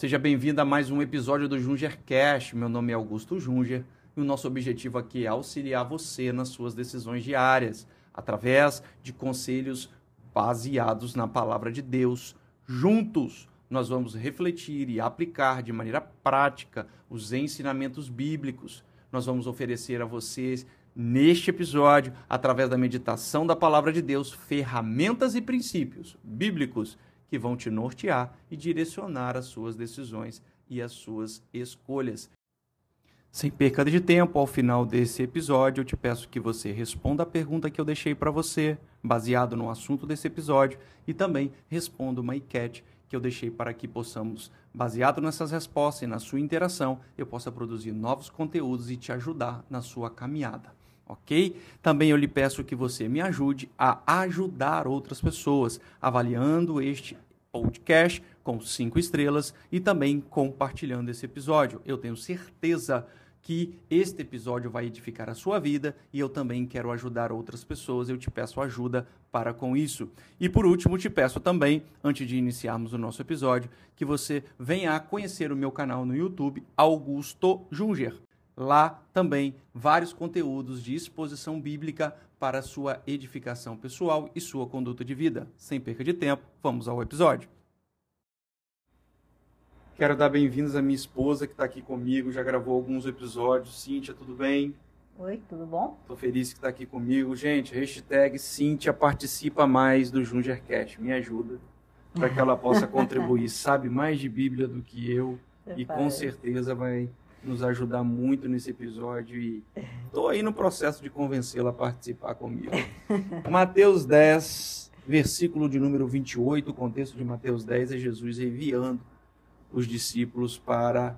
Seja bem-vindo a mais um episódio do Junger Cash. Meu nome é Augusto Junger e o nosso objetivo aqui é auxiliar você nas suas decisões diárias, através de conselhos baseados na palavra de Deus. Juntos, nós vamos refletir e aplicar de maneira prática os ensinamentos bíblicos. Nós vamos oferecer a vocês neste episódio, através da meditação da palavra de Deus, ferramentas e princípios bíblicos que vão te nortear e direcionar as suas decisões e as suas escolhas. Sem perca de tempo, ao final desse episódio, eu te peço que você responda a pergunta que eu deixei para você, baseado no assunto desse episódio, e também responda uma enquete que eu deixei para que possamos, baseado nessas respostas e na sua interação, eu possa produzir novos conteúdos e te ajudar na sua caminhada ok? Também eu lhe peço que você me ajude a ajudar outras pessoas, avaliando este podcast com cinco estrelas e também compartilhando esse episódio. Eu tenho certeza que este episódio vai edificar a sua vida e eu também quero ajudar outras pessoas. Eu te peço ajuda para com isso. E por último, te peço também, antes de iniciarmos o nosso episódio, que você venha a conhecer o meu canal no YouTube, Augusto Junger. Lá também vários conteúdos de exposição bíblica para sua edificação pessoal e sua conduta de vida. Sem perca de tempo, vamos ao episódio. Quero dar bem-vindos à minha esposa que está aqui comigo, já gravou alguns episódios. Cíntia, tudo bem? Oi, tudo bom? Estou feliz que está aqui comigo. Gente, hashtag Cíntia participa mais do Jungercast. Me ajuda para que ela possa contribuir. Sabe mais de Bíblia do que eu Você e faz. com certeza vai nos ajudar muito nesse episódio e estou aí no processo de convencê-la a participar comigo. Mateus 10, versículo de número 28, o contexto de Mateus 10 é Jesus enviando os discípulos para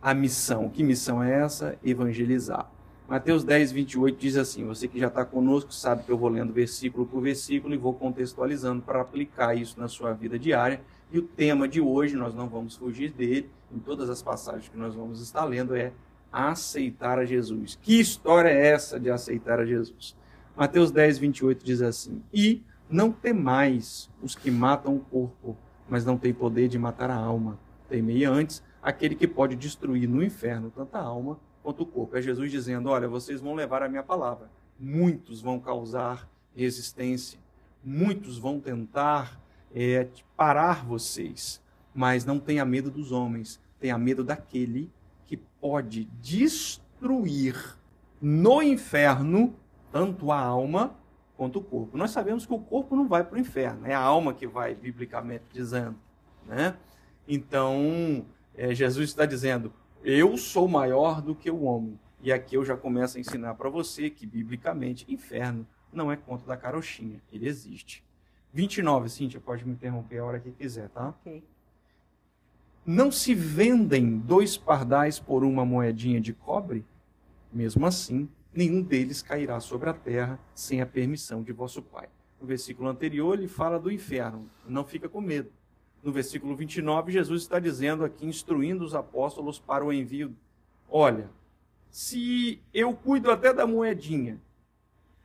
a missão. Que missão é essa? Evangelizar. Mateus 10, 28 diz assim: Você que já está conosco sabe que eu vou lendo versículo por versículo e vou contextualizando para aplicar isso na sua vida diária. E o tema de hoje, nós não vamos fugir dele, em todas as passagens que nós vamos estar lendo, é aceitar a Jesus. Que história é essa de aceitar a Jesus? Mateus 10, 28 diz assim: E não temais os que matam o corpo, mas não têm poder de matar a alma. Temei antes aquele que pode destruir no inferno tanto a alma quanto o corpo. É Jesus dizendo: Olha, vocês vão levar a minha palavra. Muitos vão causar resistência, muitos vão tentar é, parar vocês, mas não tenha medo dos homens, tenha medo daquele que pode destruir no inferno tanto a alma quanto o corpo. Nós sabemos que o corpo não vai para o inferno, é a alma que vai, biblicamente dizendo. Né? Então, é, Jesus está dizendo: Eu sou maior do que o homem. E aqui eu já começo a ensinar para você que, biblicamente, inferno não é conta da carochinha, ele existe. 29, Cíntia, pode me interromper a hora que quiser, tá? Ok. Não se vendem dois pardais por uma moedinha de cobre? Mesmo assim, nenhum deles cairá sobre a terra sem a permissão de vosso Pai. No versículo anterior, ele fala do inferno. Não fica com medo. No versículo 29, Jesus está dizendo aqui, instruindo os apóstolos para o envio. Olha, se eu cuido até da moedinha,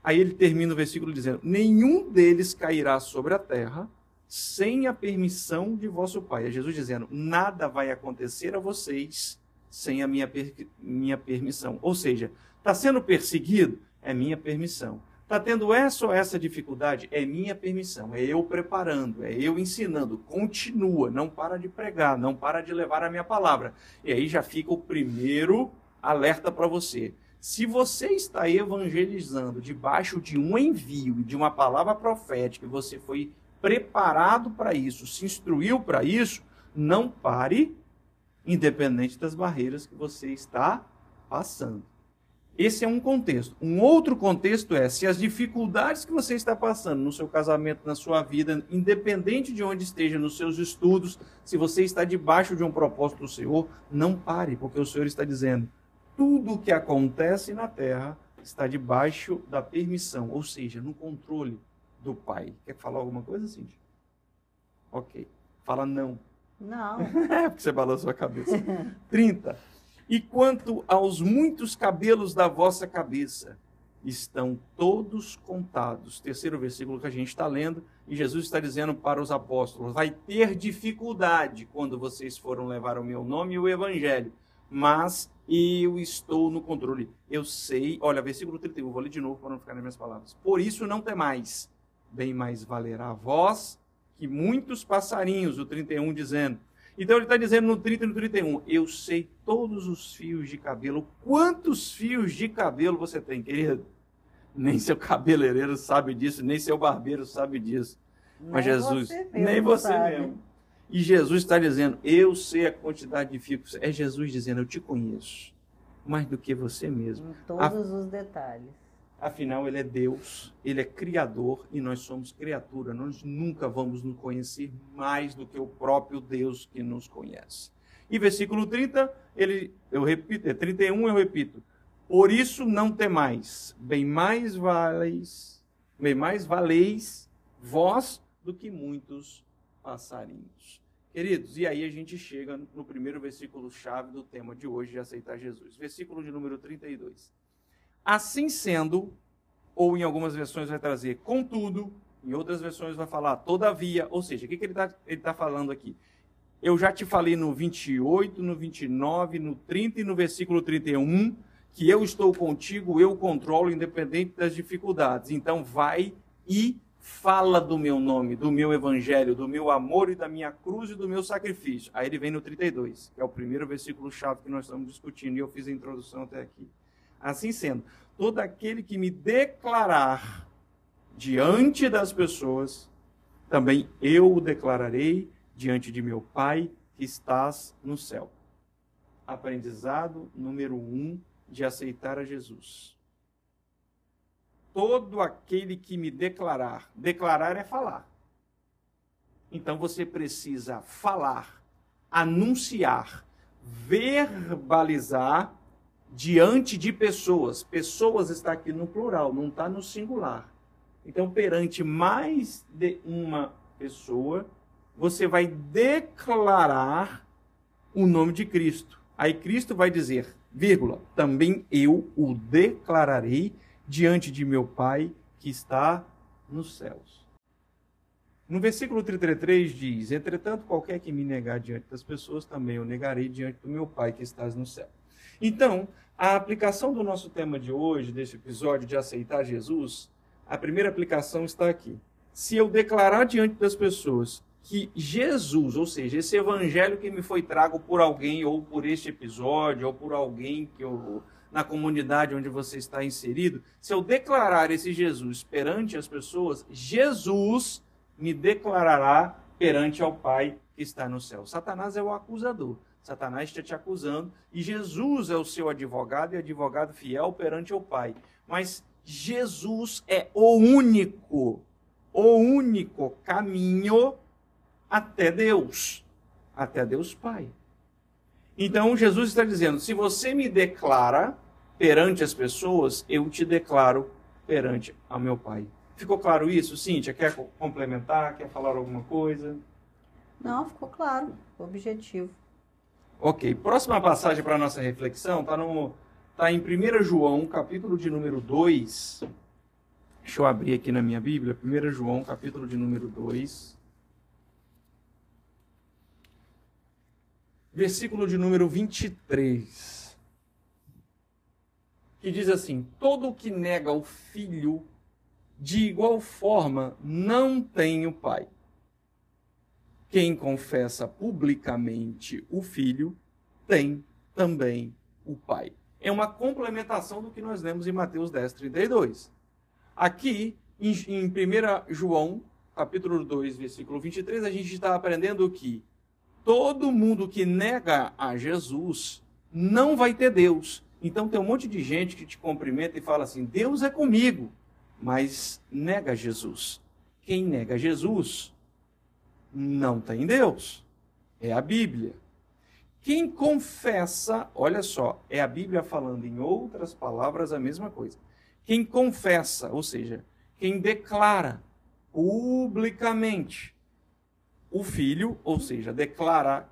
Aí ele termina o versículo dizendo: Nenhum deles cairá sobre a terra sem a permissão de vosso Pai. É Jesus dizendo: Nada vai acontecer a vocês sem a minha, per minha permissão. Ou seja, está sendo perseguido? É minha permissão. Está tendo essa ou essa dificuldade? É minha permissão. É eu preparando, é eu ensinando. Continua, não para de pregar, não para de levar a minha palavra. E aí já fica o primeiro alerta para você. Se você está evangelizando debaixo de um envio e de uma palavra profética, você foi preparado para isso, se instruiu para isso, não pare, independente das barreiras que você está passando. Esse é um contexto. Um outro contexto é se as dificuldades que você está passando no seu casamento, na sua vida, independente de onde esteja nos seus estudos, se você está debaixo de um propósito do Senhor, não pare, porque o Senhor está dizendo: tudo o que acontece na terra está debaixo da permissão, ou seja, no controle do Pai. Quer falar alguma coisa, Cintia? Ok. Fala não. Não. é porque você balançou a cabeça. 30. E quanto aos muitos cabelos da vossa cabeça, estão todos contados. Terceiro versículo que a gente está lendo, e Jesus está dizendo para os apóstolos: vai ter dificuldade quando vocês foram levar o meu nome e o evangelho, mas eu estou no controle. Eu sei, olha, versículo 31, vou ler de novo para não ficar nas minhas palavras. Por isso não temais, bem mais valerá a vós que muitos passarinhos, o 31 dizendo. Então ele está dizendo no 30 e no 31, eu sei todos os fios de cabelo. Quantos fios de cabelo você tem, querido? Nem seu cabeleireiro sabe disso, nem seu barbeiro sabe disso. Nem Mas Jesus, você nem você sabe. mesmo. E Jesus está dizendo, eu sei a quantidade de fios. É Jesus dizendo, eu te conheço. Mais do que você mesmo. Em todos a... os detalhes. Afinal, ele é Deus, ele é Criador e nós somos criatura. Nós nunca vamos nos conhecer mais do que o próprio Deus que nos conhece. E versículo 30, ele, eu repito, é 31, eu repito. Por isso não temais, bem mais valeis, bem mais valeis vós do que muitos passarinhos. Queridos, e aí a gente chega no primeiro versículo chave do tema de hoje de aceitar Jesus. Versículo de número 32. Assim sendo, ou em algumas versões vai trazer contudo, em outras versões vai falar todavia, ou seja, o que, que ele está tá falando aqui? Eu já te falei no 28, no 29, no 30 e no versículo 31 que eu estou contigo, eu controlo independente das dificuldades. Então vai e fala do meu nome, do meu evangelho, do meu amor e da minha cruz e do meu sacrifício. Aí ele vem no 32, que é o primeiro versículo chave que nós estamos discutindo e eu fiz a introdução até aqui. Assim sendo, todo aquele que me declarar diante das pessoas, também eu o declararei diante de meu Pai que estás no céu. Aprendizado número um de aceitar a Jesus. Todo aquele que me declarar, declarar é falar. Então você precisa falar, anunciar, verbalizar diante de pessoas. Pessoas está aqui no plural, não está no singular. Então, perante mais de uma pessoa, você vai declarar o nome de Cristo. Aí Cristo vai dizer, vírgula, também eu o declararei diante de meu Pai que está nos céus. No versículo 33 diz: Entretanto, qualquer que me negar diante das pessoas, também eu negarei diante do meu Pai que estás no céu. Então, a aplicação do nosso tema de hoje, desse episódio de aceitar Jesus, a primeira aplicação está aqui. Se eu declarar diante das pessoas que Jesus, ou seja, esse evangelho que me foi trago por alguém, ou por este episódio, ou por alguém que eu, na comunidade onde você está inserido, se eu declarar esse Jesus perante as pessoas, Jesus me declarará perante ao Pai que está no céu. Satanás é o acusador. Satanás está te acusando e Jesus é o seu advogado e advogado fiel perante o Pai. Mas Jesus é o único, o único caminho até Deus, até Deus Pai. Então Jesus está dizendo: se você me declara perante as pessoas, eu te declaro perante ao meu Pai. Ficou claro isso, Cíntia? Quer complementar? Quer falar alguma coisa? Não, ficou claro. Objetivo. Ok, próxima passagem para a nossa reflexão está tá em 1 João, capítulo de número 2. Deixa eu abrir aqui na minha Bíblia. 1 João, capítulo de número 2. Versículo de número 23. Que diz assim: Todo que nega o filho, de igual forma, não tem o pai. Quem confessa publicamente o Filho tem também o Pai. É uma complementação do que nós lemos em Mateus 10, 32. Aqui, em, em 1 João, capítulo 2, versículo 23, a gente está aprendendo que todo mundo que nega a Jesus não vai ter Deus. Então tem um monte de gente que te cumprimenta e fala assim: Deus é comigo, mas nega Jesus. Quem nega Jesus não tem Deus. É a Bíblia. Quem confessa, olha só, é a Bíblia falando em outras palavras a mesma coisa. Quem confessa, ou seja, quem declara publicamente o Filho, ou seja, declara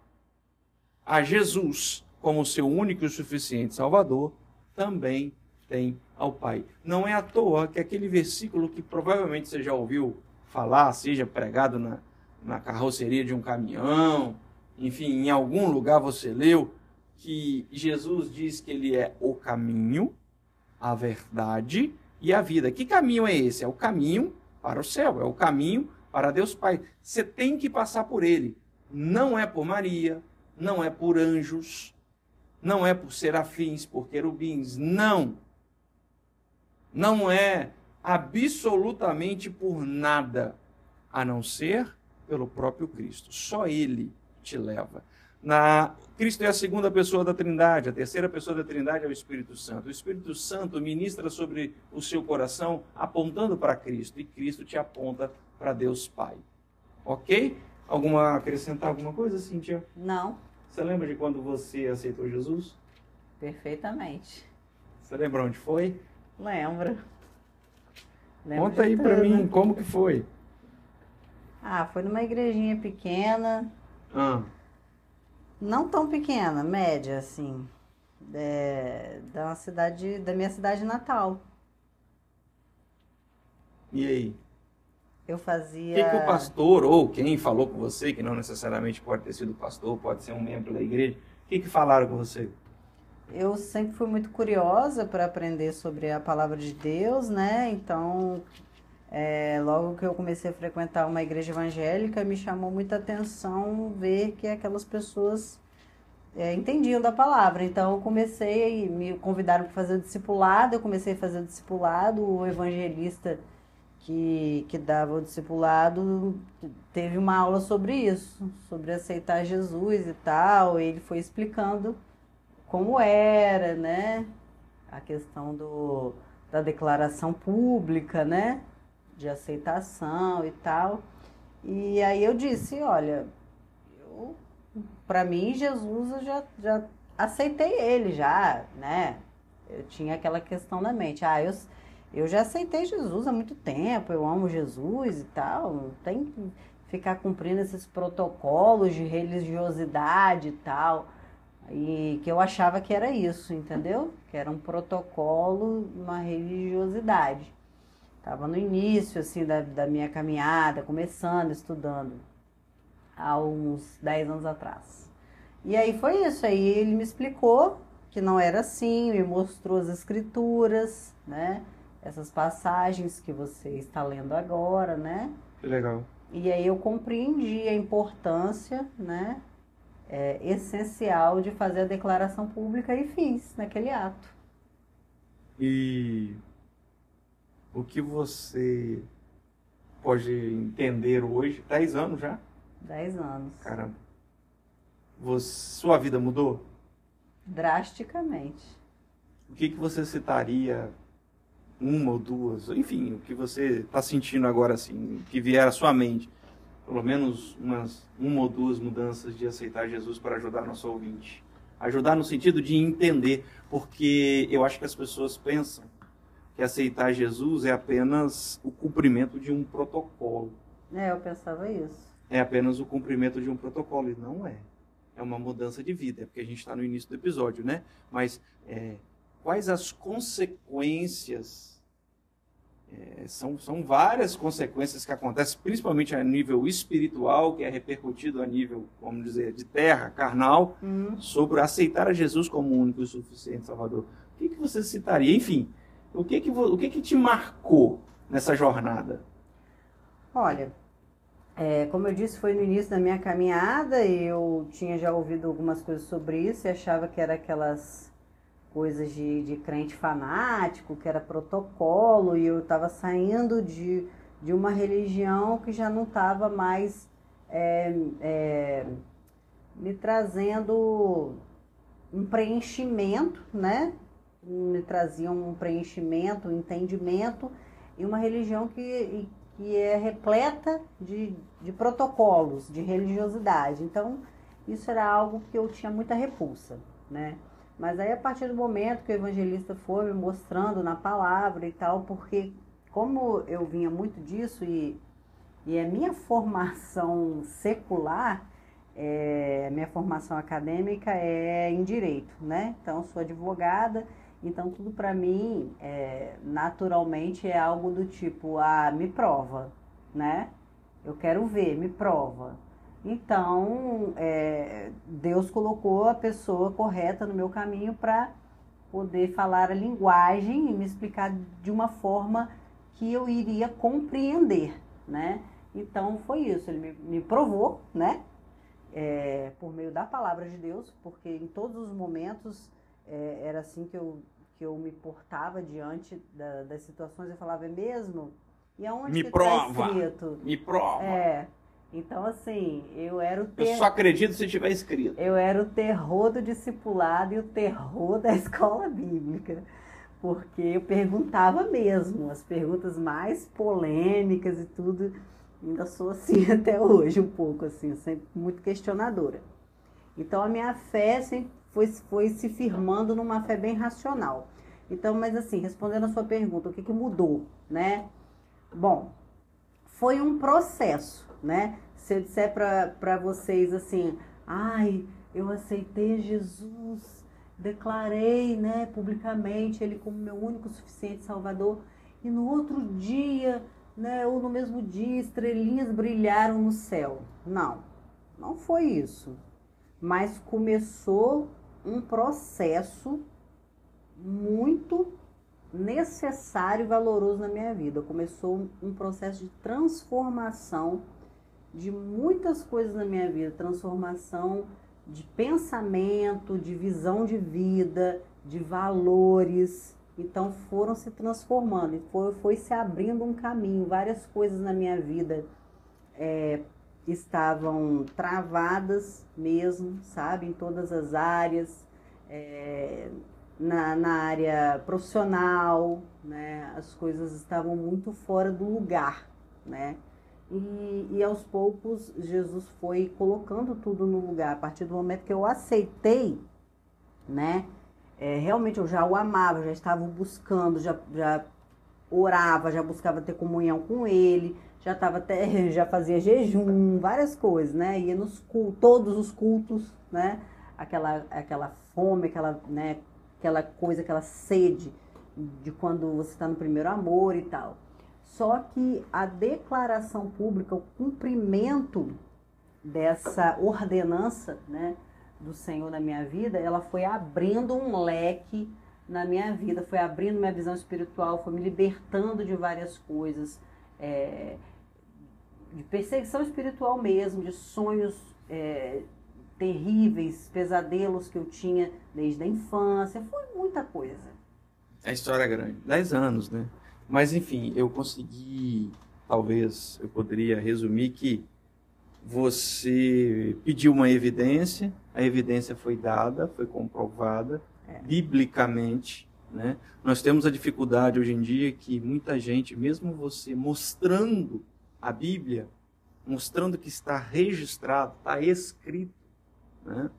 a Jesus como seu único e suficiente Salvador, também tem ao Pai. Não é à toa que aquele versículo que provavelmente você já ouviu falar, seja pregado na, na carroceria de um caminhão, enfim, em algum lugar você leu, que Jesus diz que ele é o caminho, a verdade e a vida. Que caminho é esse? É o caminho para o céu, é o caminho para Deus Pai. Você tem que passar por ele. Não é por Maria, não é por anjos, não é por serafins, por querubins, não. Não é absolutamente por nada, a não ser pelo próprio Cristo. Só ele te leva. Na Cristo é a segunda pessoa da Trindade, a terceira pessoa da Trindade é o Espírito Santo. O Espírito Santo ministra sobre o seu coração apontando para Cristo e Cristo te aponta para Deus Pai. OK? Alguma acrescentar alguma coisa, Cíntia? Não. Você lembra de quando você aceitou Jesus? Perfeitamente. Você lembra onde foi? Lembro. Lembro Conta aí para mim, como que foi? Ah, foi numa igrejinha pequena. Ah. Não tão pequena, média, assim. É, da cidade, da minha cidade natal. E aí? Eu fazia. O que, que, o pastor, ou quem falou com você, que não necessariamente pode ter sido pastor, pode ser um membro da igreja, o que, que falaram com você? Eu sempre fui muito curiosa para aprender sobre a palavra de Deus, né? Então, é, logo que eu comecei a frequentar uma igreja evangélica, me chamou muita atenção ver que aquelas pessoas é, entendiam da palavra. Então, eu comecei, me convidaram para fazer o discipulado, eu comecei a fazer o discipulado, o evangelista que, que dava o discipulado teve uma aula sobre isso, sobre aceitar Jesus e tal. E ele foi explicando como era, né? A questão do, da declaração pública, né? De aceitação e tal. E aí eu disse, olha, para mim Jesus eu já, já aceitei ele já, né? Eu tinha aquela questão na mente, ah, eu eu já aceitei Jesus há muito tempo, eu amo Jesus e tal, não tem que ficar cumprindo esses protocolos de religiosidade e tal. E que eu achava que era isso, entendeu? Que era um protocolo, uma religiosidade. Estava no início, assim, da, da minha caminhada, começando, estudando, há uns 10 anos atrás. E aí foi isso, aí ele me explicou que não era assim, me mostrou as escrituras, né? essas passagens que você está lendo agora, né? Que legal. E aí eu compreendi a importância, né, é, essencial de fazer a declaração pública e fiz naquele ato. E o que você pode entender hoje? Dez anos já? Dez anos. Caramba. Você, sua vida mudou? Drasticamente. O que, que você citaria uma ou duas, enfim, o que você está sentindo agora, assim, que vier à sua mente, pelo menos umas uma ou duas mudanças de aceitar Jesus para ajudar nosso ouvinte. Ajudar no sentido de entender, porque eu acho que as pessoas pensam que aceitar Jesus é apenas o cumprimento de um protocolo. É, eu pensava isso. É apenas o cumprimento de um protocolo, e não é. É uma mudança de vida, é porque a gente está no início do episódio, né? Mas é, quais as consequências. É, são, são várias consequências que acontecem, principalmente a nível espiritual, que é repercutido a nível, vamos dizer, de terra, carnal, uhum. sobre aceitar a Jesus como único e suficiente Salvador. O que, que você citaria? Enfim, o que, que, o que, que te marcou nessa jornada? Olha, é, como eu disse, foi no início da minha caminhada, eu tinha já ouvido algumas coisas sobre isso e achava que era aquelas coisas de, de crente fanático, que era protocolo, e eu estava saindo de, de uma religião que já não estava mais é, é, me trazendo um preenchimento, né? Me trazia um preenchimento, um entendimento, e uma religião que, que é repleta de, de protocolos, de religiosidade. Então, isso era algo que eu tinha muita repulsa, né? Mas aí a partir do momento que o evangelista foi me mostrando na palavra e tal, porque como eu vinha muito disso e, e a minha formação secular, é, minha formação acadêmica é em direito, né? Então sou advogada Então, tudo para mim, é, naturalmente, é algo do tipo, ah, me prova, né? Eu quero ver, me prova. Então, é, Deus colocou a pessoa correta no meu caminho para poder falar a linguagem e me explicar de uma forma que eu iria compreender, né? Então, foi isso. Ele me, me provou, né? É, por meio da palavra de Deus, porque em todos os momentos é, era assim que eu que eu me portava diante da, das situações, eu falava, é mesmo? E aonde me que tá prova, tá escrito? Me prova. É. Então, assim, eu era o ter... Eu só acredito se tiver escrito. Eu era o terror do discipulado e o terror da escola bíblica. Porque eu perguntava mesmo, as perguntas mais polêmicas e tudo. Ainda sou assim até hoje, um pouco assim, sempre muito questionadora. Então, a minha fé sempre foi, foi se firmando numa fé bem racional. Então, mas assim, respondendo a sua pergunta, o que, que mudou, né? Bom, foi um processo, né? Se eu disser para vocês assim, ai, eu aceitei Jesus, declarei, né, publicamente ele como meu único suficiente Salvador, e no outro dia, né, ou no mesmo dia, estrelinhas brilharam no céu. Não, não foi isso. Mas começou um processo muito necessário e valoroso na minha vida. Começou um processo de transformação de muitas coisas na minha vida, transformação de pensamento, de visão de vida, de valores. Então foram se transformando e foi, foi se abrindo um caminho. Várias coisas na minha vida é, estavam travadas mesmo, sabe, em todas as áreas, é, na, na área profissional, né, as coisas estavam muito fora do lugar, né, e, e aos poucos Jesus foi colocando tudo no lugar, a partir do momento que eu aceitei, né, é, realmente eu já o amava, já estava buscando, já, já orava, já buscava ter comunhão com ele, já tava até, já fazia jejum, várias coisas, né? Ia nos cultos, todos os cultos, né? Aquela, aquela fome, aquela, né? aquela coisa, aquela sede de quando você está no primeiro amor e tal. Só que a declaração pública, o cumprimento dessa ordenança, né, do Senhor na minha vida, ela foi abrindo um leque na minha vida, foi abrindo minha visão espiritual, foi me libertando de várias coisas. É, de perseguição espiritual mesmo, de sonhos é, terríveis, pesadelos que eu tinha desde a infância, foi muita coisa. É história grande, dez anos, né? Mas enfim, eu consegui, talvez eu poderia resumir que você pediu uma evidência, a evidência foi dada, foi comprovada é. biblicamente, né? Nós temos a dificuldade hoje em dia que muita gente, mesmo você mostrando a Bíblia, mostrando que está registrado, está escrito, né?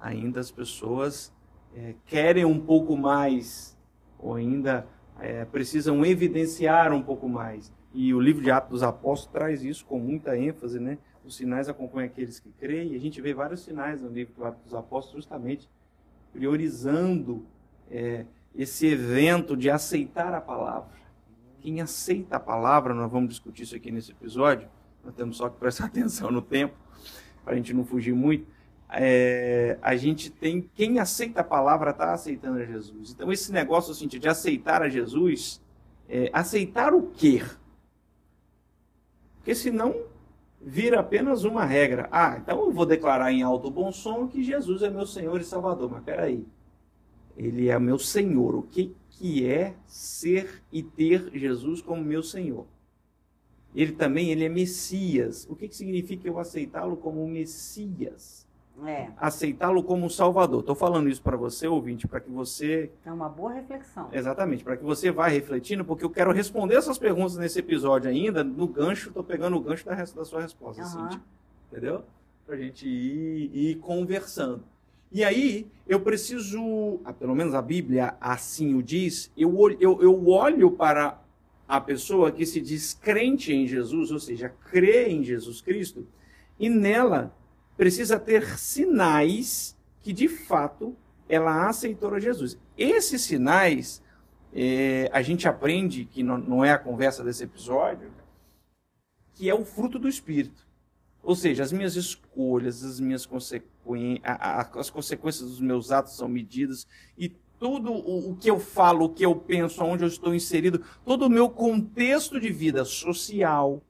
ainda as pessoas é, querem um pouco mais, ou ainda é, precisam evidenciar um pouco mais. E o livro de Atos dos Apóstolos traz isso com muita ênfase, né? Os sinais acompanham aqueles que creem, e a gente vê vários sinais no livro de Atos dos Apóstolos, justamente priorizando é, esse evento de aceitar a palavra quem aceita a palavra, nós vamos discutir isso aqui nesse episódio, nós temos só que prestar atenção no tempo, para a gente não fugir muito. É, a gente tem quem aceita a palavra está aceitando a Jesus. Então esse negócio assim, de aceitar a Jesus, é, aceitar o quê? Porque senão vira apenas uma regra. Ah, então eu vou declarar em alto bom som que Jesus é meu Senhor e Salvador. Mas peraí, Ele é meu Senhor. O que que é ser e ter Jesus como meu Senhor. Ele também ele é Messias. O que, que significa eu aceitá-lo como Messias? É. Aceitá-lo como Salvador. Estou falando isso para você, ouvinte, para que você. É uma boa reflexão. Exatamente, para que você vá refletindo, porque eu quero responder essas perguntas nesse episódio ainda, no gancho, estou pegando o gancho da, da sua resposta, uhum. Cíntia. Entendeu? Para a gente ir, ir conversando. E aí eu preciso, ah, pelo menos a Bíblia assim o diz, eu, eu, eu olho para a pessoa que se diz crente em Jesus, ou seja, crê em Jesus Cristo, e nela precisa ter sinais que de fato ela aceitou a Jesus. Esses sinais, é, a gente aprende, que não, não é a conversa desse episódio, que é o fruto do Espírito. Ou seja, as minhas escolhas, as minhas consequências, as consequências dos meus atos são medidas e tudo o que eu falo, o que eu penso, onde eu estou inserido, todo o meu contexto de vida social,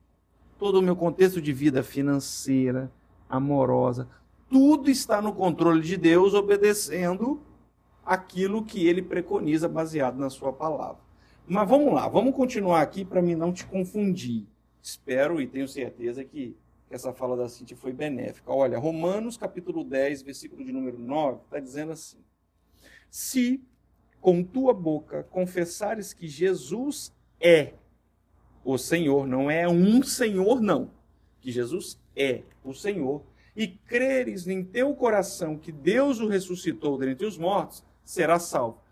todo o meu contexto de vida financeira, amorosa, tudo está no controle de Deus, obedecendo aquilo que ele preconiza baseado na sua palavra. Mas vamos lá, vamos continuar aqui para mim não te confundir. Espero e tenho certeza que essa fala da Cintia foi benéfica. Olha, Romanos capítulo 10, versículo de número 9, está dizendo assim: Se com tua boca confessares que Jesus é o Senhor, não é um Senhor, não, que Jesus é o Senhor, e creres em teu coração que Deus o ressuscitou dentre os mortos, será salvo.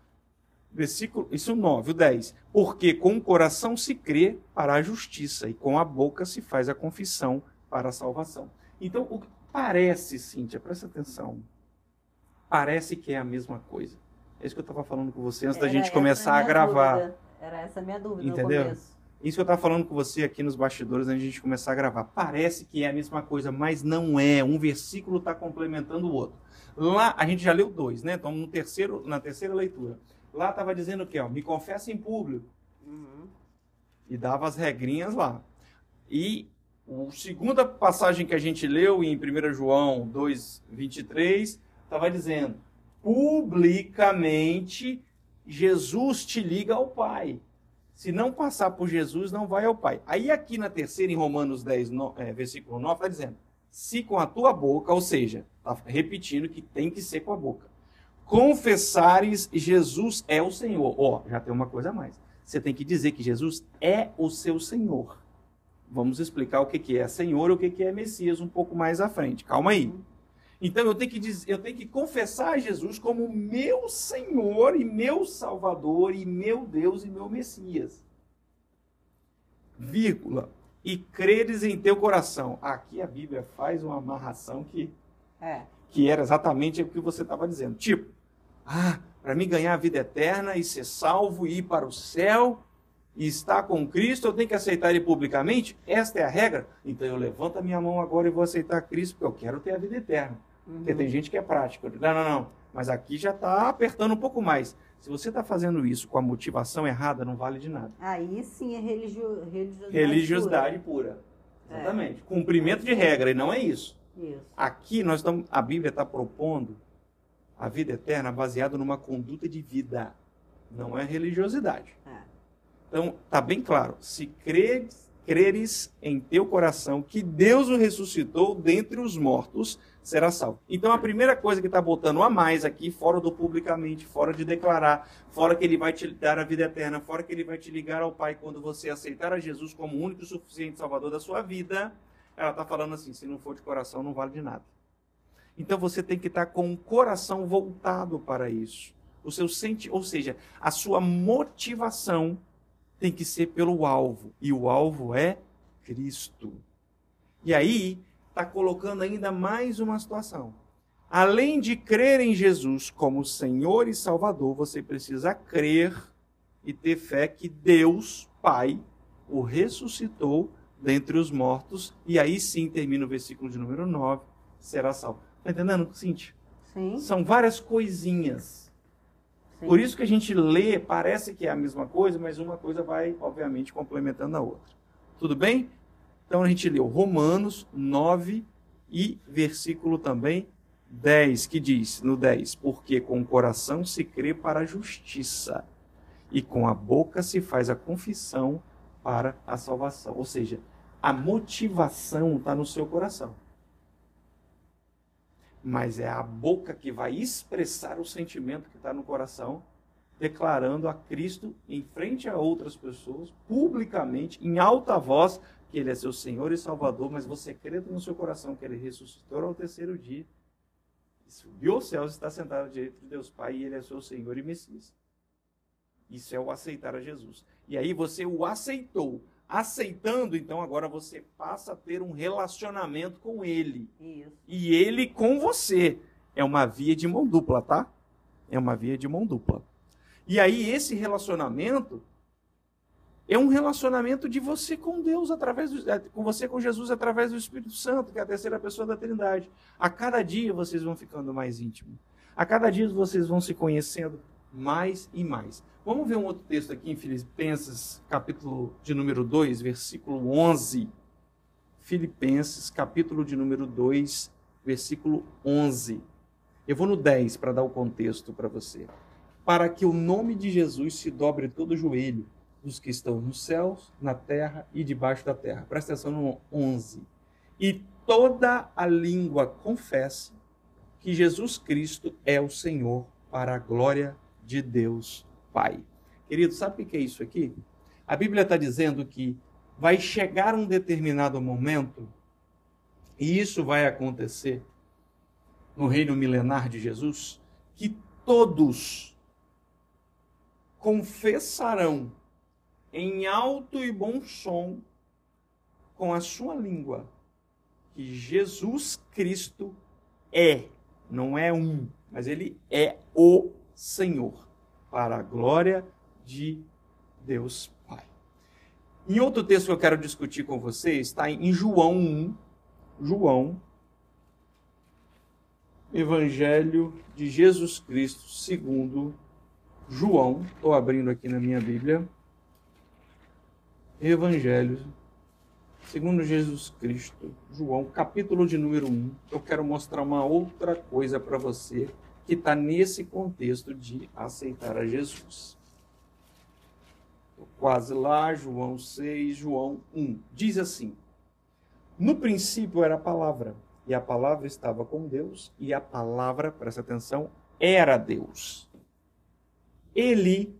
Versículo, isso 9, o 10. Porque com o coração se crê para a justiça e com a boca se faz a confissão para a salvação. Então, o que parece, Cíntia, presta atenção, parece que é a mesma coisa. É isso que eu estava falando com você antes Era da gente começar a gravar. Dúvida. Era essa a minha dúvida Entendeu? no começo. Isso que eu estava falando com você aqui nos bastidores antes de a gente começar a gravar. Parece que é a mesma coisa, mas não é. Um versículo está complementando o outro. Lá, a gente já leu dois, né? Estamos no terceiro, na terceira leitura. Lá estava dizendo o quê? Ó, me confessa em público. Uhum. E dava as regrinhas lá. E a segunda passagem que a gente leu em 1 João 2, 23, estava dizendo: publicamente Jesus te liga ao Pai. Se não passar por Jesus, não vai ao Pai. Aí aqui na terceira, em Romanos 10, no, é, versículo 9, está dizendo, se com a tua boca, ou seja, está repetindo que tem que ser com a boca, confessares Jesus é o Senhor. Ó, oh, já tem uma coisa a mais. Você tem que dizer que Jesus é o seu Senhor. Vamos explicar o que, que é Senhor e o que, que é Messias um pouco mais à frente. Calma aí. Então eu tenho que dizer, eu tenho que confessar Jesus como meu Senhor e meu Salvador e meu Deus e meu Messias. Vírgula. E creres em teu coração. Aqui a Bíblia faz uma amarração que é. que era exatamente o que você estava dizendo. Tipo, ah, para mim ganhar a vida eterna e ser salvo e ir para o céu e estar com Cristo, eu tenho que aceitar Ele publicamente? Esta é a regra? Então eu levanto a minha mão agora e vou aceitar Cristo, porque eu quero ter a vida eterna. Uhum. Porque tem gente que é prática. Não, não, não. Mas aqui já está apertando um pouco mais. Se você está fazendo isso com a motivação errada, não vale de nada. Aí sim é religio... religiosidade, religiosidade pura. pura. É. Exatamente. É. Cumprimento de regra, e não é isso. isso. Aqui nós estamos, a Bíblia está propondo a vida eterna baseada numa conduta de vida. Não é religiosidade. É. Então, está bem claro. Se creres, creres em teu coração que Deus o ressuscitou dentre os mortos, será salvo. Então, a primeira coisa que está botando a mais aqui, fora do publicamente, fora de declarar, fora que ele vai te dar a vida eterna, fora que ele vai te ligar ao Pai quando você aceitar a Jesus como o único e suficiente Salvador da sua vida, ela está falando assim: se não for de coração, não vale de nada. Então, você tem que estar tá com o coração voltado para isso. O seu senti ou seja, a sua motivação tem que ser pelo alvo. E o alvo é Cristo. E aí, está colocando ainda mais uma situação. Além de crer em Jesus como Senhor e Salvador, você precisa crer e ter fé que Deus, Pai, o ressuscitou dentre os mortos. E aí sim, termina o versículo de número 9, será salvo. Está entendendo, Cintia? Sim. São várias coisinhas Por isso que a gente lê, parece que é a mesma coisa, mas uma coisa vai, obviamente, complementando a outra. Tudo bem? Então a gente leu Romanos 9 e versículo também 10, que diz, no 10, porque com o coração se crê para a justiça, e com a boca se faz a confissão para a salvação. Ou seja, a motivação está no seu coração mas é a boca que vai expressar o sentimento que está no coração, declarando a Cristo em frente a outras pessoas, publicamente, em alta voz, que Ele é seu Senhor e Salvador, mas você crê no seu coração que Ele ressuscitou ao terceiro dia, subiu aos céus, está sentado direito de Deus Pai e Ele é seu Senhor e Messias. Isso é o aceitar a Jesus. E aí você o aceitou aceitando, então agora você passa a ter um relacionamento com ele. Isso. E ele com você. É uma via de mão dupla, tá? É uma via de mão dupla. E aí esse relacionamento é um relacionamento de você com Deus através do, é, com você com Jesus através do Espírito Santo, que é a terceira pessoa da Trindade. A cada dia vocês vão ficando mais íntimos. A cada dia vocês vão se conhecendo mais e mais. Vamos ver um outro texto aqui em Filipenses, capítulo de número 2, versículo 11. Filipenses, capítulo de número 2, versículo 11. Eu vou no 10 para dar o contexto para você. Para que o nome de Jesus se dobre todo o joelho dos que estão nos céus, na terra e debaixo da terra. Presta atenção no 11. E toda a língua confesse que Jesus Cristo é o Senhor para a glória de Deus Pai. Querido, sabe o que é isso aqui? A Bíblia está dizendo que vai chegar um determinado momento, e isso vai acontecer no reino milenar de Jesus, que todos confessarão em alto e bom som com a sua língua que Jesus Cristo é, não é um, mas ele é o Senhor, para a glória de Deus Pai. Em outro texto que eu quero discutir com você está em João 1, João, Evangelho de Jesus Cristo, segundo João. Estou abrindo aqui na minha Bíblia. Evangelho segundo Jesus Cristo, João, capítulo de número 1. Eu quero mostrar uma outra coisa para você que está nesse contexto de aceitar a Jesus. Tô quase lá, João 6, João 1. Diz assim: No princípio era a palavra, e a palavra estava com Deus, e a palavra, presta atenção, era Deus. Ele,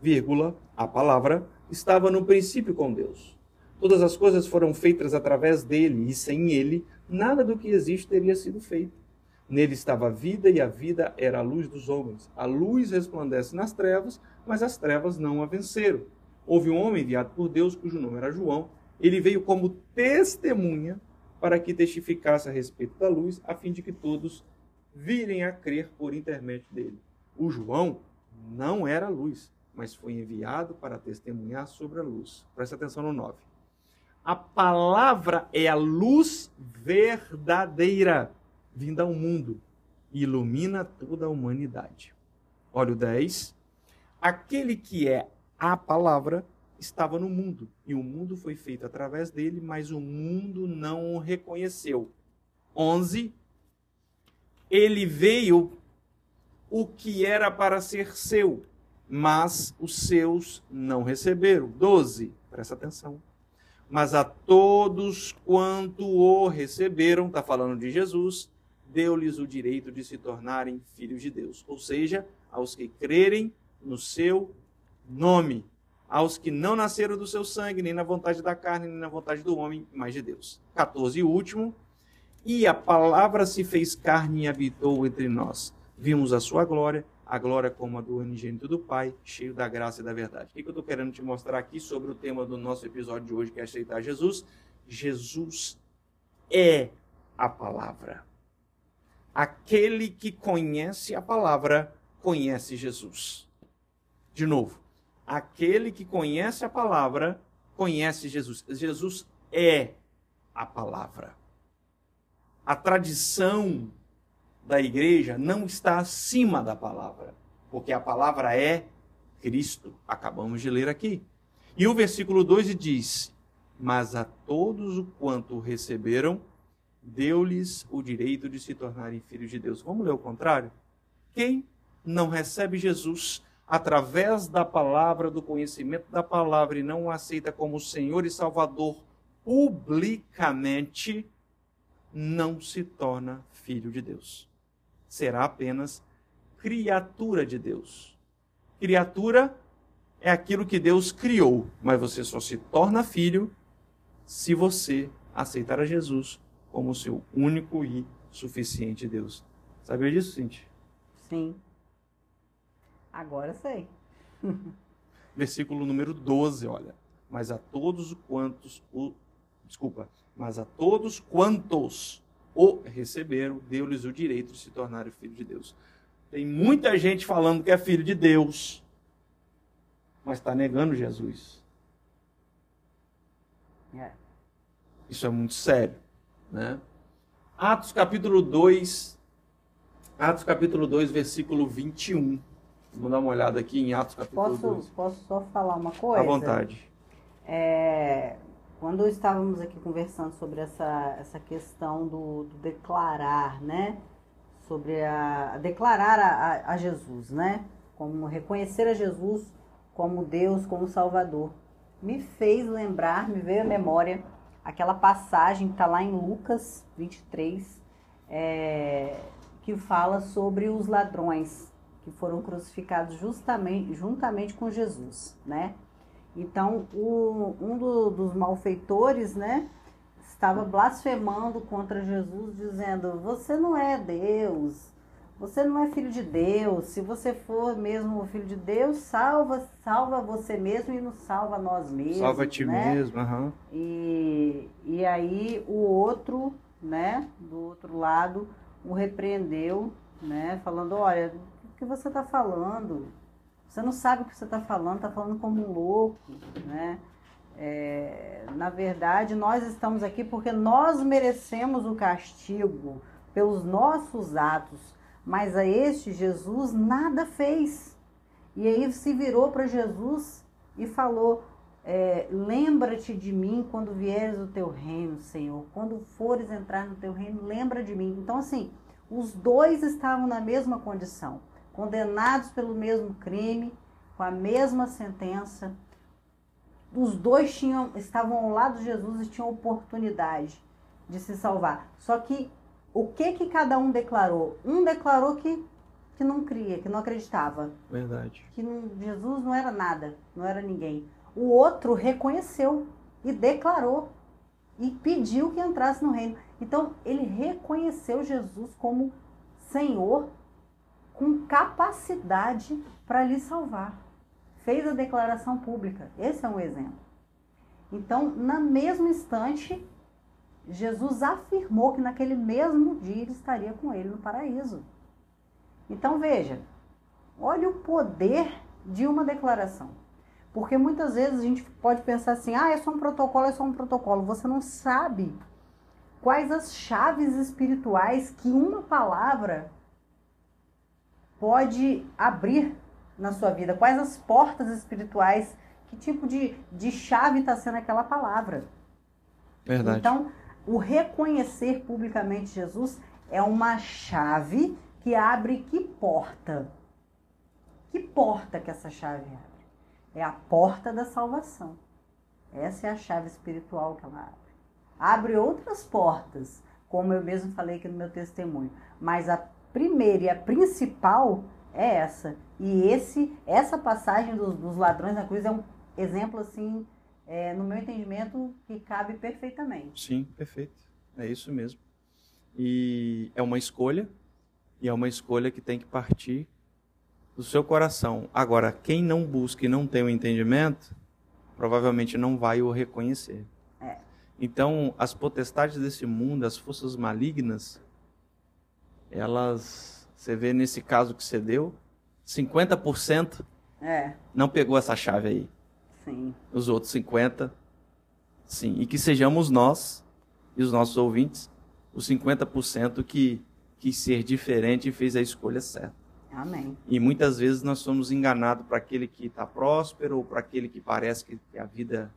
vírgula, a palavra, estava no princípio com Deus. Todas as coisas foram feitas através dele, e sem ele, nada do que existe teria sido feito. Nele estava a vida, e a vida era a luz dos homens. A luz resplandece nas trevas, mas as trevas não a venceram. Houve um homem enviado por Deus, cujo nome era João. Ele veio como testemunha para que testificasse a respeito da luz, a fim de que todos virem a crer por intermédio dele. O João não era luz, mas foi enviado para testemunhar sobre a luz. Presta atenção no 9. A palavra é a luz verdadeira vinda ao mundo ilumina toda a humanidade. Olha o 10. Aquele que é a palavra estava no mundo e o mundo foi feito através dele, mas o mundo não o reconheceu. 11. Ele veio o que era para ser seu, mas os seus não receberam. 12, presta atenção. Mas a todos quanto o receberam, está falando de Jesus, deu-lhes o direito de se tornarem filhos de Deus. Ou seja, aos que crerem no seu nome. Aos que não nasceram do seu sangue, nem na vontade da carne, nem na vontade do homem, mas de Deus. 14 e último. E a palavra se fez carne e habitou entre nós. Vimos a sua glória a glória como a do unigênito do Pai, cheio da graça e da verdade. O que eu estou querendo te mostrar aqui sobre o tema do nosso episódio de hoje, que é aceitar Jesus? Jesus é a palavra. Aquele que conhece a palavra, conhece Jesus. De novo, aquele que conhece a palavra, conhece Jesus. Jesus é a palavra. A tradição da igreja não está acima da palavra, porque a palavra é Cristo. Acabamos de ler aqui. E o versículo 2 diz: Mas a todos o quanto receberam, deu-lhes o direito de se tornarem filhos de Deus. Vamos ler o contrário? Quem não recebe Jesus através da palavra, do conhecimento da palavra, e não o aceita como Senhor e Salvador publicamente, não se torna filho de Deus será apenas criatura de Deus. Criatura é aquilo que Deus criou, mas você só se torna filho se você aceitar a Jesus como seu único e suficiente Deus. Sabia disso, Cintia? Sim. Agora sei. Versículo número 12, olha. Mas a todos quantos o desculpa, mas a todos quantos o receberam, deu-lhes o direito de se tornarem filhos de Deus. Tem muita gente falando que é filho de Deus, mas está negando Jesus. É. Isso é muito sério. Né? Atos capítulo 2, Atos capítulo 2, versículo 21. Vamos dar uma olhada aqui em Atos capítulo posso, 2. Posso só falar uma coisa? À vontade. É, quando estávamos aqui conversando sobre essa, essa questão do, do declarar, né? Sobre a, a declarar a, a, Jesus, né? Como reconhecer a Jesus como Deus, como Salvador. Me fez lembrar, me veio à memória aquela passagem que está lá em Lucas 23, é, que fala sobre os ladrões que foram crucificados justamente, juntamente com Jesus, né? Então, o, um do, dos malfeitores, né, estava blasfemando contra Jesus, dizendo: Você não é Deus, você não é filho de Deus. Se você for mesmo filho de Deus, salva, salva você mesmo e nos salva nós mesmos. Salva a ti né? mesmo, uhum. e, e aí o outro, né, do outro lado, o repreendeu, né, falando: Olha, o que você está falando? Você não sabe o que você está falando, está falando como um louco, né? É, na verdade, nós estamos aqui porque nós merecemos o castigo pelos nossos atos, mas a este Jesus nada fez. E aí se virou para Jesus e falou: é, Lembra-te de mim quando vieres o teu reino, Senhor. Quando fores entrar no teu reino, lembra de mim. Então, assim, os dois estavam na mesma condição condenados pelo mesmo crime, com a mesma sentença. Os dois tinham, estavam ao lado de Jesus e tinham oportunidade de se salvar. Só que o que que cada um declarou? Um declarou que, que não cria, que não acreditava. Verdade. Que não, Jesus não era nada, não era ninguém. O outro reconheceu e declarou e pediu que entrasse no reino. Então, ele reconheceu Jesus como Senhor com capacidade para lhe salvar. Fez a declaração pública. Esse é um exemplo. Então, no mesmo instante, Jesus afirmou que naquele mesmo dia ele estaria com ele no paraíso. Então, veja, olha o poder de uma declaração. Porque muitas vezes a gente pode pensar assim: ah, é só um protocolo, é só um protocolo. Você não sabe quais as chaves espirituais que uma palavra pode abrir na sua vida? Quais as portas espirituais? Que tipo de, de chave está sendo aquela palavra? Verdade. Então, o reconhecer publicamente Jesus é uma chave que abre que porta? Que porta que essa chave abre? É a porta da salvação. Essa é a chave espiritual que ela abre. Abre outras portas, como eu mesmo falei aqui no meu testemunho, mas a primeira e a principal é essa. E esse, essa passagem dos, dos ladrões na cruz é um exemplo, assim, é, no meu entendimento, que cabe perfeitamente. Sim, perfeito. É isso mesmo. E é uma escolha, e é uma escolha que tem que partir do seu coração. Agora, quem não busca e não tem o entendimento, provavelmente não vai o reconhecer. É. Então, as potestades desse mundo, as forças malignas, elas, você vê nesse caso que você deu, 50% é. não pegou essa chave aí. Sim. Os outros 50, sim. E que sejamos nós e os nossos ouvintes os 50% que quis ser diferente e fez a escolha certa. Amém. E muitas vezes nós somos enganados para aquele que está próspero ou para aquele que parece que a vida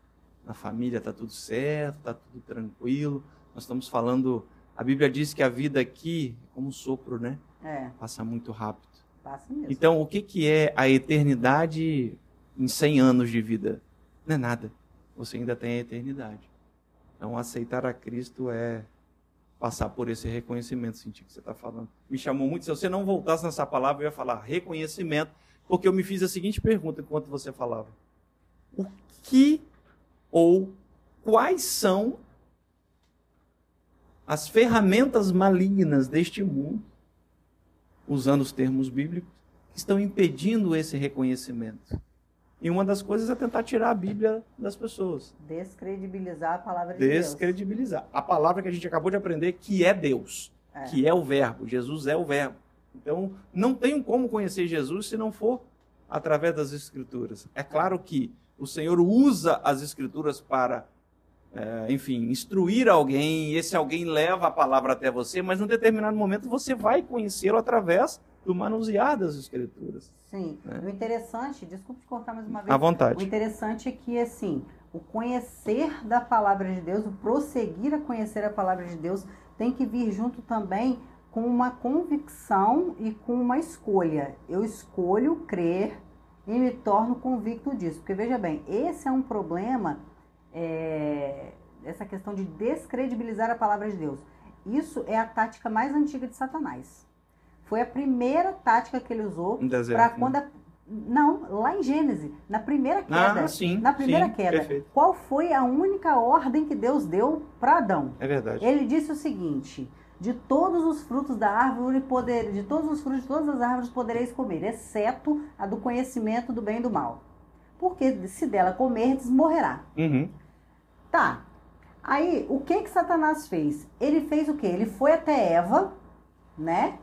na família está tudo certo, está tudo tranquilo. Nós estamos falando a Bíblia diz que a vida aqui é como um sopro, né? É. Passa muito rápido. Passa mesmo. Então, o que, que é a eternidade em 100 anos de vida? Não é nada. Você ainda tem a eternidade. Então, aceitar a Cristo é passar por esse reconhecimento, sentir que você está falando. Me chamou muito. Se você não voltasse nessa palavra, eu ia falar reconhecimento, porque eu me fiz a seguinte pergunta enquanto você falava: O que ou quais são as ferramentas malignas deste mundo, usando os termos bíblicos, que estão impedindo esse reconhecimento. E uma das coisas é tentar tirar a Bíblia das pessoas. Descredibilizar a palavra de Descredibilizar. Deus. Descredibilizar. A palavra que a gente acabou de aprender, que é Deus, é. que é o Verbo. Jesus é o Verbo. Então, não tem como conhecer Jesus se não for através das Escrituras. É claro que o Senhor usa as Escrituras para, é, enfim, instruir alguém, e esse alguém leva a palavra até você, mas num determinado momento você vai conhecê-lo através do manusear das Escrituras. Sim. Né? O interessante, desculpe te cortar mais uma vez. À vontade. O interessante é que, assim, o conhecer da palavra de Deus, o prosseguir a conhecer a palavra de Deus, tem que vir junto também com uma convicção e com uma escolha. Eu escolho crer e me torno convicto disso. Porque veja bem, esse é um problema, é, essa questão de descredibilizar a palavra de Deus. Isso é a tática mais antiga de Satanás. Foi a primeira tática que ele usou para quando a, não, lá em Gênesis, na primeira queda. Ah, sim, na primeira sim, queda. Perfeito. Qual foi a única ordem que Deus deu para Adão? É verdade. Ele disse o seguinte: de todos os frutos da árvore poder, de todos os frutos de todas as árvores podereis comer, exceto a do conhecimento do bem e do mal. Porque se dela comerdes, morrerá. Uhum. Tá. Aí, o que que Satanás fez? Ele fez o quê? Ele foi até Eva, né?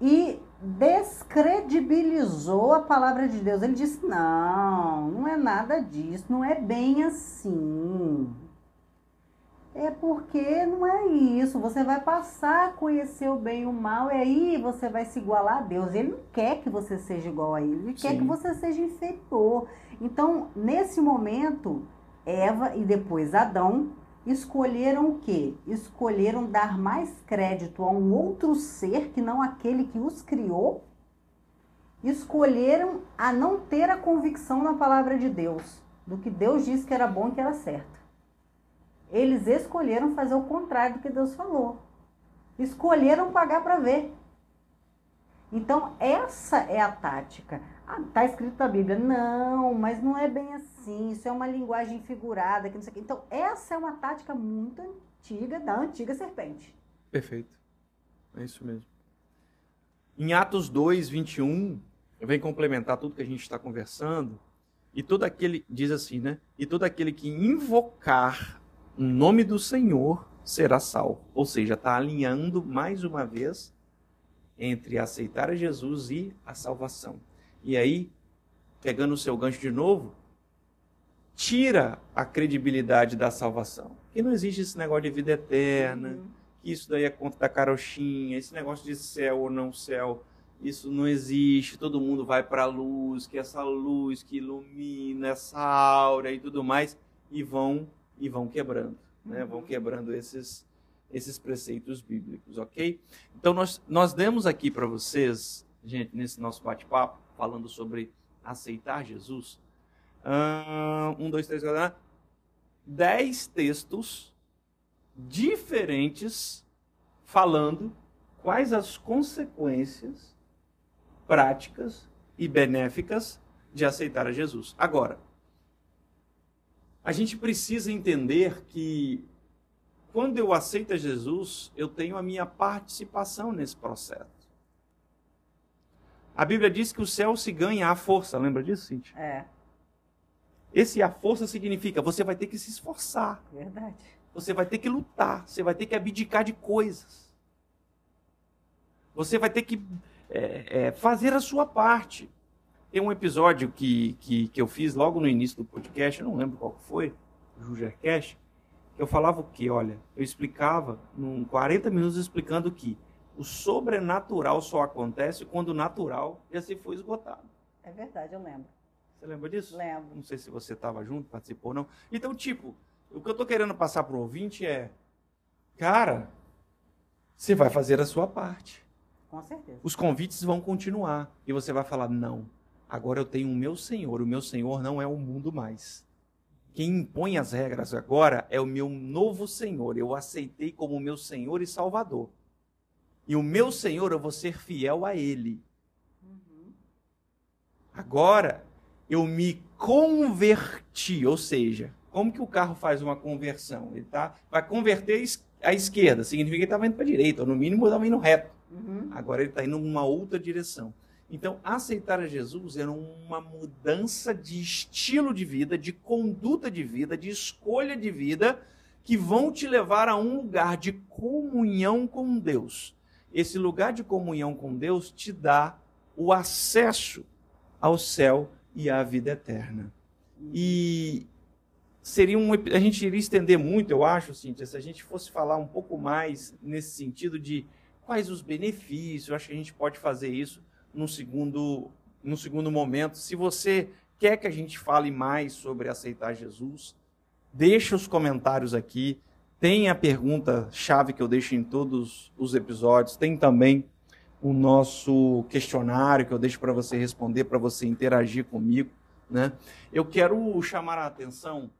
E descredibilizou a palavra de Deus. Ele disse: não, não é nada disso, não é bem assim. É porque não é isso. Você vai passar a conhecer o bem e o mal, e aí você vai se igualar a Deus. Ele não quer que você seja igual a ele, ele Sim. quer que você seja inferior. Então, nesse momento, Eva e depois Adão escolheram o quê? Escolheram dar mais crédito a um outro ser que não aquele que os criou. Escolheram a não ter a convicção na palavra de Deus, do que Deus disse que era bom e que era certo. Eles escolheram fazer o contrário do que Deus falou. Escolheram pagar para ver. Então, essa é a tática. Ah, tá escrito na Bíblia. Não, mas não é bem assim. Isso é uma linguagem figurada. Que não sei o quê. Então, essa é uma tática muito antiga da antiga serpente. Perfeito. É isso mesmo. Em Atos 2, 21, vem complementar tudo que a gente está conversando. E todo aquele, diz assim, né? E todo aquele que invocar o nome do Senhor será salvo. Ou seja, está alinhando mais uma vez entre aceitar a Jesus e a salvação. E aí, pegando o seu gancho de novo, tira a credibilidade da salvação. Que não existe esse negócio de vida eterna, uhum. que isso daí é conta da carochinha, esse negócio de céu ou não céu, isso não existe, todo mundo vai para a luz, que essa luz que ilumina essa aura e tudo mais, e vão e vão quebrando, né? vão uhum. quebrando esses, esses preceitos bíblicos, ok? Então, nós, nós demos aqui para vocês, gente, nesse nosso bate-papo, falando sobre aceitar Jesus, um, dois, três, quatro, dez textos diferentes falando quais as consequências práticas e benéficas de aceitar a Jesus. Agora, a gente precisa entender que quando eu aceito a Jesus, eu tenho a minha participação nesse processo. A Bíblia diz que o céu se ganha à força, lembra disso, Cintia? É. Esse a força significa você vai ter que se esforçar. Verdade. Você vai ter que lutar, você vai ter que abdicar de coisas. Você vai ter que é, é, fazer a sua parte. Tem um episódio que, que, que eu fiz logo no início do podcast, eu não lembro qual foi, o Jugercast, que eu falava o quê? Olha, eu explicava, em 40 minutos explicando que o sobrenatural só acontece quando o natural já se foi esgotado. É verdade, eu lembro. Você lembra disso? Lembro. Não sei se você estava junto, participou ou não. Então, tipo, o que eu estou querendo passar para o ouvinte é, cara, você vai fazer a sua parte. Com certeza. Os convites vão continuar e você vai falar, não, Agora eu tenho o meu Senhor. O meu Senhor não é o mundo mais. Quem impõe as regras agora é o meu novo Senhor. Eu aceitei como meu Senhor e Salvador. E o meu Senhor, eu vou ser fiel a Ele. Uhum. Agora eu me converti, ou seja, como que o carro faz uma conversão? Ele tá, vai converter à esquerda, significa que ele estava indo para a direita, ou no mínimo estava indo reto. Uhum. Agora ele está indo numa outra direção. Então, aceitar a Jesus era uma mudança de estilo de vida, de conduta de vida, de escolha de vida, que vão te levar a um lugar de comunhão com Deus. Esse lugar de comunhão com Deus te dá o acesso ao céu e à vida eterna. E seria um a gente iria estender muito, eu acho, Cíntia, se a gente fosse falar um pouco mais nesse sentido de quais os benefícios, eu acho que a gente pode fazer isso num segundo, num segundo momento. Se você quer que a gente fale mais sobre aceitar Jesus, deixa os comentários aqui. Tem a pergunta chave que eu deixo em todos os episódios. Tem também o nosso questionário que eu deixo para você responder, para você interagir comigo. Né? Eu quero chamar a atenção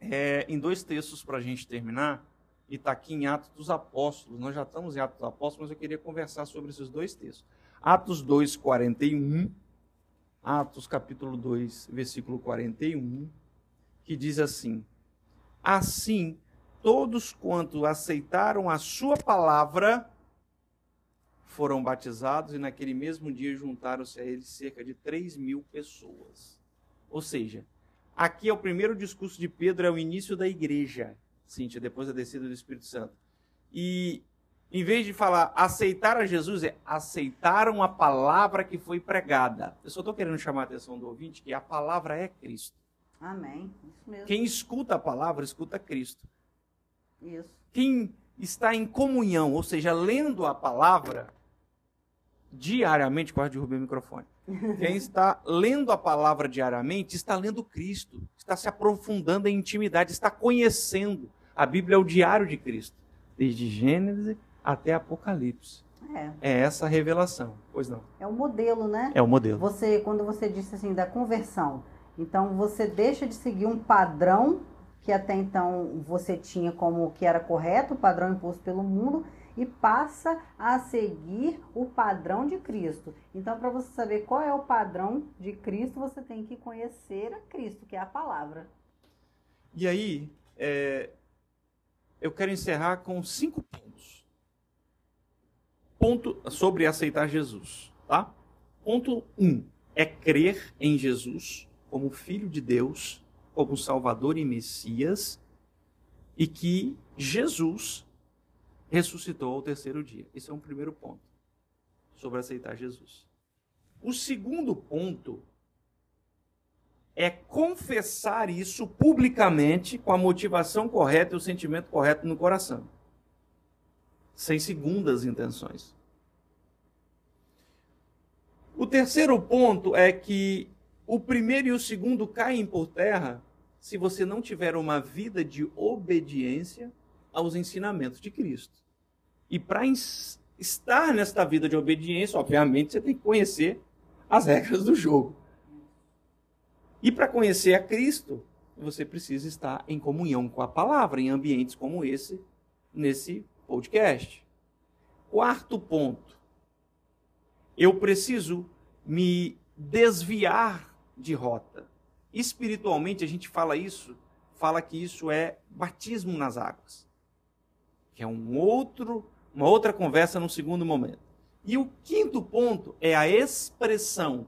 é, em dois textos para a gente terminar, e está aqui em Atos dos Apóstolos. Nós já estamos em Atos dos Apóstolos, mas eu queria conversar sobre esses dois textos. Atos 2, 41 Atos capítulo 2, versículo 41, que diz assim: Assim, todos quanto aceitaram a sua palavra foram batizados, e naquele mesmo dia juntaram-se a eles cerca de 3 mil pessoas. Ou seja, aqui é o primeiro discurso de Pedro, é o início da igreja, Cíntia, depois da descida do Espírito Santo. E em vez de falar aceitar a Jesus, é aceitaram a palavra que foi pregada. Eu só estou querendo chamar a atenção do ouvinte que a palavra é Cristo. Amém. Quem escuta a palavra, escuta Cristo. Isso. Quem está em comunhão, ou seja, lendo a palavra diariamente, quase derrubei o microfone. Quem está lendo a palavra diariamente está lendo Cristo, está se aprofundando em intimidade, está conhecendo. A Bíblia é o diário de Cristo, desde Gênesis até Apocalipse. É. é essa a revelação, pois não? É o modelo, né? É o modelo. Você, quando você disse assim da conversão, então você deixa de seguir um padrão que até então você tinha como que era correto, o padrão imposto pelo mundo, e passa a seguir o padrão de Cristo. Então, para você saber qual é o padrão de Cristo, você tem que conhecer a Cristo, que é a palavra. E aí, é, eu quero encerrar com cinco pontos ponto sobre aceitar Jesus, tá? Ponto 1 um, é crer em Jesus como filho de Deus, como Salvador e Messias, e que Jesus ressuscitou ao terceiro dia. Esse é um primeiro ponto sobre aceitar Jesus. O segundo ponto é confessar isso publicamente com a motivação correta e o sentimento correto no coração sem segundas intenções. O terceiro ponto é que o primeiro e o segundo caem por terra se você não tiver uma vida de obediência aos ensinamentos de Cristo. E para estar nesta vida de obediência, obviamente, você tem que conhecer as regras do jogo. E para conhecer a Cristo, você precisa estar em comunhão com a palavra, em ambientes como esse, nesse podcast. Quarto ponto. Eu preciso me desviar de rota. Espiritualmente, a gente fala isso, fala que isso é batismo nas águas. Que é um outro, uma outra conversa no segundo momento. E o quinto ponto é a expressão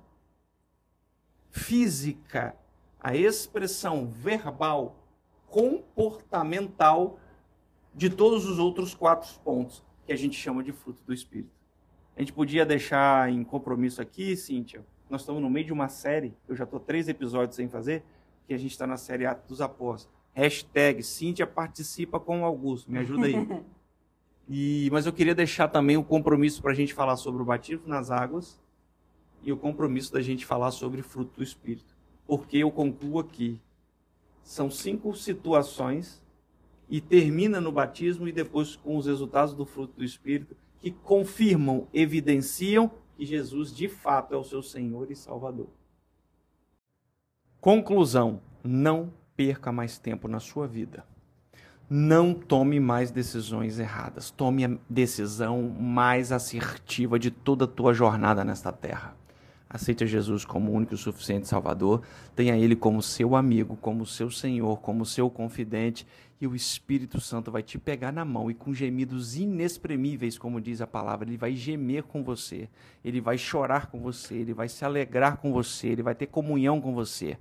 física, a expressão verbal, comportamental de todos os outros quatro pontos que a gente chama de fruto do Espírito. A gente podia deixar em compromisso aqui, Cíntia, nós estamos no meio de uma série, eu já estou três episódios sem fazer, que a gente está na série Atos dos Apóstolos. Hashtag Cíntia participa com o Augusto, me ajuda aí. E, mas eu queria deixar também o compromisso para a gente falar sobre o batismo nas águas e o compromisso da gente falar sobre fruto do Espírito. Porque eu concluo aqui, são cinco situações e termina no batismo e depois com os resultados do fruto do Espírito que confirmam, evidenciam que Jesus de fato é o seu Senhor e Salvador. Conclusão: não perca mais tempo na sua vida. Não tome mais decisões erradas. Tome a decisão mais assertiva de toda a tua jornada nesta terra. Aceite Jesus como único e suficiente Salvador. Tenha Ele como seu amigo, como seu Senhor, como seu confidente. E o Espírito Santo vai te pegar na mão e com gemidos inexprimíveis, como diz a palavra, Ele vai gemer com você. Ele vai chorar com você. Ele vai se alegrar com você. Ele vai ter comunhão com você.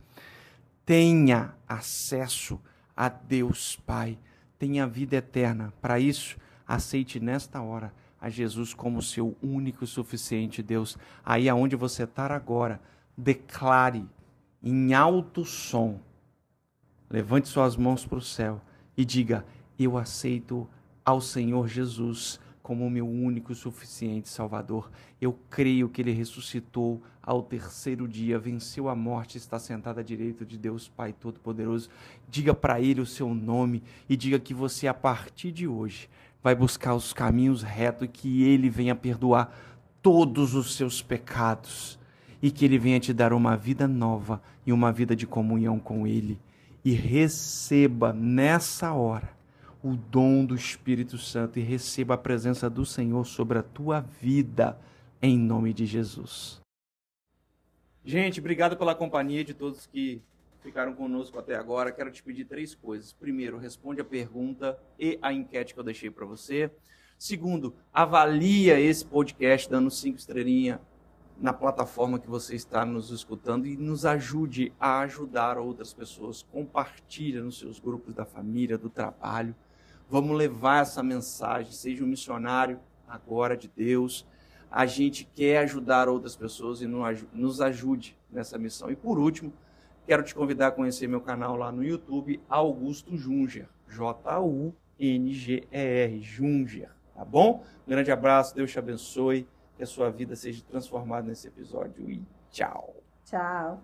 Tenha acesso a Deus Pai. Tenha vida eterna. Para isso, aceite nesta hora a Jesus como seu único e suficiente Deus. Aí aonde você está agora, declare em alto som, levante suas mãos para o céu e diga: Eu aceito ao Senhor Jesus como meu único e suficiente Salvador. Eu creio que ele ressuscitou ao terceiro dia, venceu a morte, está sentado à direita de Deus Pai Todo-Poderoso. Diga para ele o seu nome e diga que você, a partir de hoje, vai buscar os caminhos retos e que ele venha perdoar todos os seus pecados e que ele venha te dar uma vida nova e uma vida de comunhão com ele. E receba nessa hora o dom do Espírito Santo e receba a presença do Senhor sobre a tua vida, em nome de Jesus. Gente, obrigado pela companhia de todos que ficaram conosco até agora. Quero te pedir três coisas. Primeiro, responde a pergunta e a enquete que eu deixei para você. Segundo, avalia esse podcast dando cinco estrelinhas na plataforma que você está nos escutando e nos ajude a ajudar outras pessoas. Compartilha nos seus grupos da família, do trabalho. Vamos levar essa mensagem. Seja um missionário agora de Deus. A gente quer ajudar outras pessoas e nos ajude nessa missão. E por último, quero te convidar a conhecer meu canal lá no YouTube, Augusto Junger. J-U-N-G-E-R, Junger. Tá bom? Um grande abraço, Deus te abençoe que a sua vida seja transformada nesse episódio e tchau. Tchau.